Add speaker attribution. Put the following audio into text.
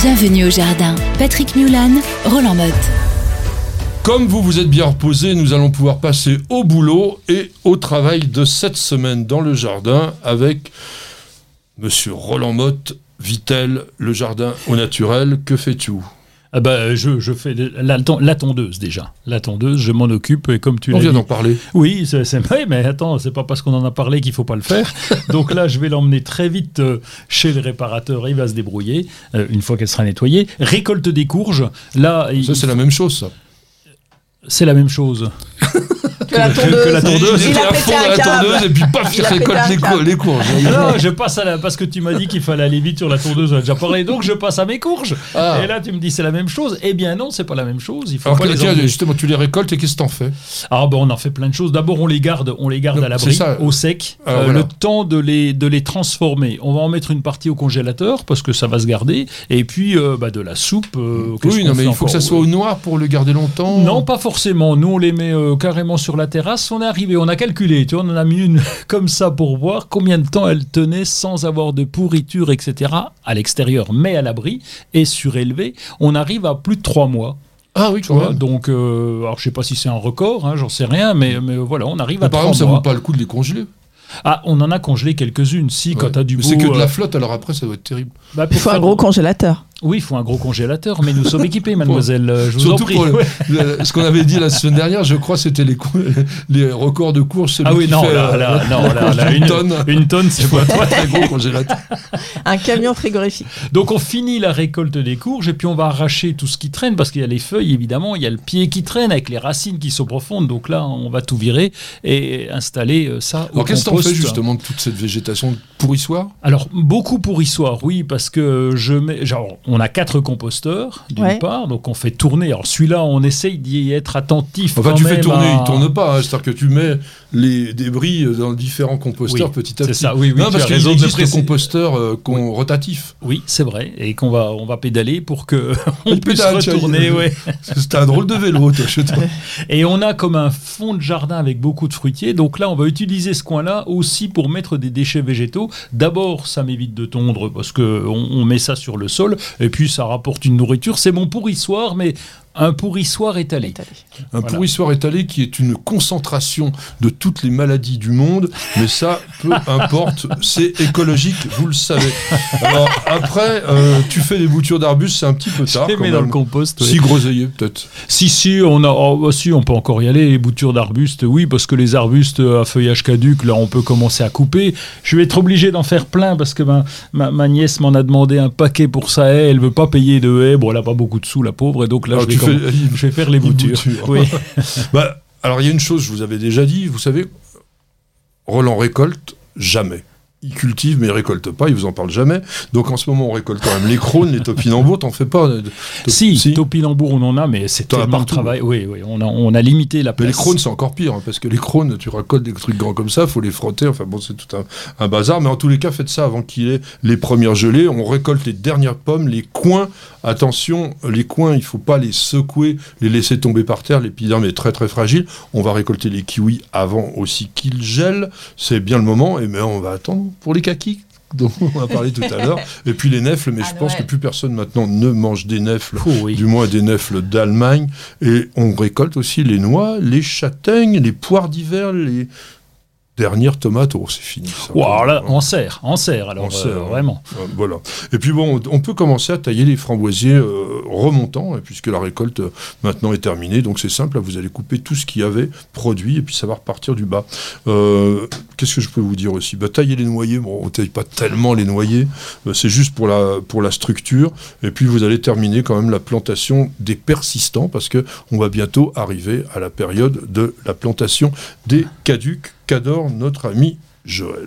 Speaker 1: Bienvenue au jardin. Patrick Mulan, Roland Motte.
Speaker 2: Comme vous vous êtes bien reposé, nous allons pouvoir passer au boulot et au travail de cette semaine dans le jardin avec Monsieur Roland Motte, Vitel, le jardin au naturel. Que fais-tu?
Speaker 3: Ah bah, je, je fais la, la, tondeuse déjà. La tondeuse, je m'en occupe et comme tu
Speaker 2: On vient d'en parler.
Speaker 3: Oui, c'est vrai, mais attends, c'est pas parce qu'on en a parlé qu'il faut pas le faire. Donc là, je vais l'emmener très vite euh, chez le réparateur. Il va se débrouiller euh, une fois qu'elle sera nettoyée. Récolte des courges. Là,
Speaker 2: ça c'est la même chose. Ça.
Speaker 3: C'est la même chose.
Speaker 4: que la tondeuse. Que la tondeuse.
Speaker 2: Il, à fond dans la tondeuse et puis paf, il, récolte les, les, courges.
Speaker 3: Non, je passe à la, parce que tu m'as dit qu'il fallait aller vite sur la tondeuse, on a déjà parlé, donc je passe à mes courges. Ah. Et là, tu me dis c'est la même chose. Eh bien non, c'est pas la même chose. Il faut
Speaker 2: Alors, les justement, tu les récoltes et qu'est-ce que t'en fais?
Speaker 3: Ah bon, on en fait plein de choses. D'abord, on les garde, on les garde à l'abri, au sec, euh, le temps de les, de les transformer. On va en mettre une partie au congélateur parce que ça va se garder. Et puis, euh, bah, de la soupe. Euh,
Speaker 2: oui, non, mais il faut que ça soit au noir pour le garder longtemps.
Speaker 3: Non, pas forcément. Nous, on les met carrément sur la terrasse. On est arrivé, on a calculé, tu vois, on en a mis une comme ça pour voir combien de temps elle tenait sans avoir de pourriture, etc. à l'extérieur, mais à l'abri et surélevée. On arrive à plus de trois mois.
Speaker 2: Ah oui,
Speaker 3: tu vois. Donc, euh, alors je sais pas si c'est un record, hein, j'en sais rien, mais, mais voilà, on arrive à
Speaker 2: par
Speaker 3: exemple,
Speaker 2: ça vaut pas le coup de les congeler.
Speaker 3: Ah, on en a congelé quelques-unes, si, quand tu as du beau...
Speaker 2: C'est que de la euh, flotte, alors après, ça doit être terrible.
Speaker 4: Bah, il faut un gros congélateur.
Speaker 3: Oui, il faut un gros congélateur, mais nous sommes équipés, mademoiselle. Euh, je vous
Speaker 2: Surtout
Speaker 3: en prie.
Speaker 2: Pour ce qu'on avait dit la semaine dernière, je crois, c'était les, les records de course.
Speaker 3: Ah oui, non, là, là, non, là, une, tonne. Une tonne, c'est pas
Speaker 2: très, très gros congélateur.
Speaker 4: un camion frigorifique.
Speaker 3: Donc, on finit la récolte des courges et puis on va arracher tout ce qui traîne parce qu'il y a les feuilles, évidemment, il y a le pied qui traîne avec les racines qui sont profondes. Donc là, on va tout virer et installer euh, ça.
Speaker 2: Alors, qu'est-ce qu'on fait justement de toute cette végétation pourrissoire
Speaker 3: Alors, beaucoup pourrissoire, oui, parce que je mets. Genre, on a quatre composteurs, d'une part, donc on fait tourner. Alors celui-là, on essaye d'y être attentif.
Speaker 2: Enfin, tu fais tourner, il ne tourne pas. Hein. C'est-à-dire que tu mets les débris dans différents composteurs petit à petit.
Speaker 3: C'est ça, oui, oui.
Speaker 2: Non, parce qu'il existe des composteurs euh, rotatifs.
Speaker 3: Oui, c'est vrai. Et qu'on va, on va pédaler pour que on puisse retourner. Ouais.
Speaker 2: C'est un drôle de vélo, toi, chez toi.
Speaker 3: Et on a comme un fond de jardin avec beaucoup de fruitiers. Donc là, on va utiliser ce coin-là aussi pour mettre des déchets végétaux. D'abord, ça m'évite de tondre parce qu'on on met ça sur le sol. Et puis, ça rapporte une nourriture. C'est mon pourrissoir, mais un pourrissoir étalé.
Speaker 2: Un pourrissoir étalé qui est une concentration de toutes les maladies du monde, mais ça, peu importe, c'est écologique, vous le savez. Alors après, euh, tu fais des boutures d'arbustes, c'est un petit peu tard.
Speaker 3: Je mets dans le compost.
Speaker 2: Si groseillier peut-être.
Speaker 3: Si si, on a, oh, bah, si on peut encore y aller. Les boutures d'arbustes, oui, parce que les arbustes à feuillage caduc, là, on peut commencer à couper. Je vais être obligé d'en faire plein parce que ma, ma, nièce m'en a demandé un paquet pour sa haie. Elle veut pas payer de haie. Bon, elle a pas beaucoup de sous, la pauvre, et donc là, je vais je vais faire les boutures. Oui.
Speaker 2: bah, alors, il y a une chose, je vous avais déjà dit, vous savez, Roland récolte jamais il cultive mais il récolte pas, il vous en parle jamais. Donc en ce moment on récolte quand même les crônes, les topinambours, t'en fais pas
Speaker 3: Si, si. topinambours on en a, mais c'est tellement de travail. Oui, oui, on a, on a limité la place.
Speaker 2: Mais les crônes c'est encore pire, hein, parce que les crônes, tu récoltes des trucs grands comme ça, faut les frotter, enfin bon c'est tout un, un, bazar, mais en tous les cas faites ça avant qu'il ait les premières gelées, on récolte les dernières pommes, les coins, attention, les coins il faut pas les secouer, les laisser tomber par terre, l'épiderme est très très fragile, on va récolter les kiwis avant aussi qu'ils gèlent, c'est bien le moment, et mais on va attendre pour les kakis dont on a parlé tout à l'heure. Et puis les nefles, mais je pense que plus personne maintenant ne mange des nefles, du moins des nefles d'Allemagne. Et on récolte aussi les noix, les châtaignes, les poires d'hiver, les, dernière tomate, oh, c'est fini. Ça,
Speaker 3: wow, là, on sert, on sert, alors, euh, vraiment.
Speaker 2: voilà. Et puis bon, on peut commencer à tailler les framboisiers euh, remontants, hein, puisque la récolte euh, maintenant est terminée. Donc c'est simple, vous allez couper tout ce qui avait produit, et puis ça va repartir du bas. Qu'est-ce que je peux vous dire aussi? Bah, Tailler les noyers, bon, on ne taille pas tellement les noyers, c'est juste pour la, pour la structure. Et puis vous allez terminer quand même la plantation des persistants, parce que on va bientôt arriver à la période de la plantation des caducs qu'adore notre ami Joël.